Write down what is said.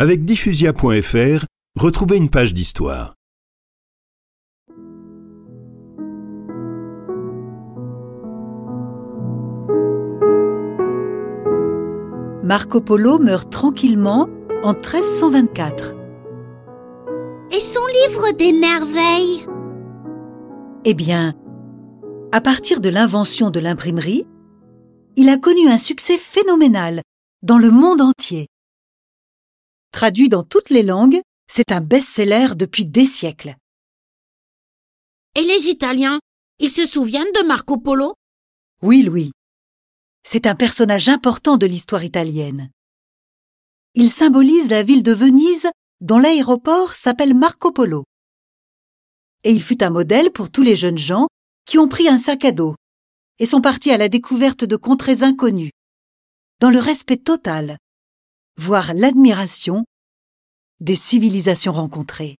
Avec diffusia.fr, retrouvez une page d'histoire. Marco Polo meurt tranquillement en 1324. Et son livre des merveilles? Eh bien, à partir de l'invention de l'imprimerie, il a connu un succès phénoménal dans le monde entier. Traduit dans toutes les langues, c'est un best-seller depuis des siècles. Et les Italiens, ils se souviennent de Marco Polo? Oui, Louis. C'est un personnage important de l'histoire italienne. Il symbolise la ville de Venise dont l'aéroport s'appelle Marco Polo. Et il fut un modèle pour tous les jeunes gens qui ont pris un sac à dos et sont partis à la découverte de contrées inconnues, dans le respect total, voire l'admiration des civilisations rencontrées.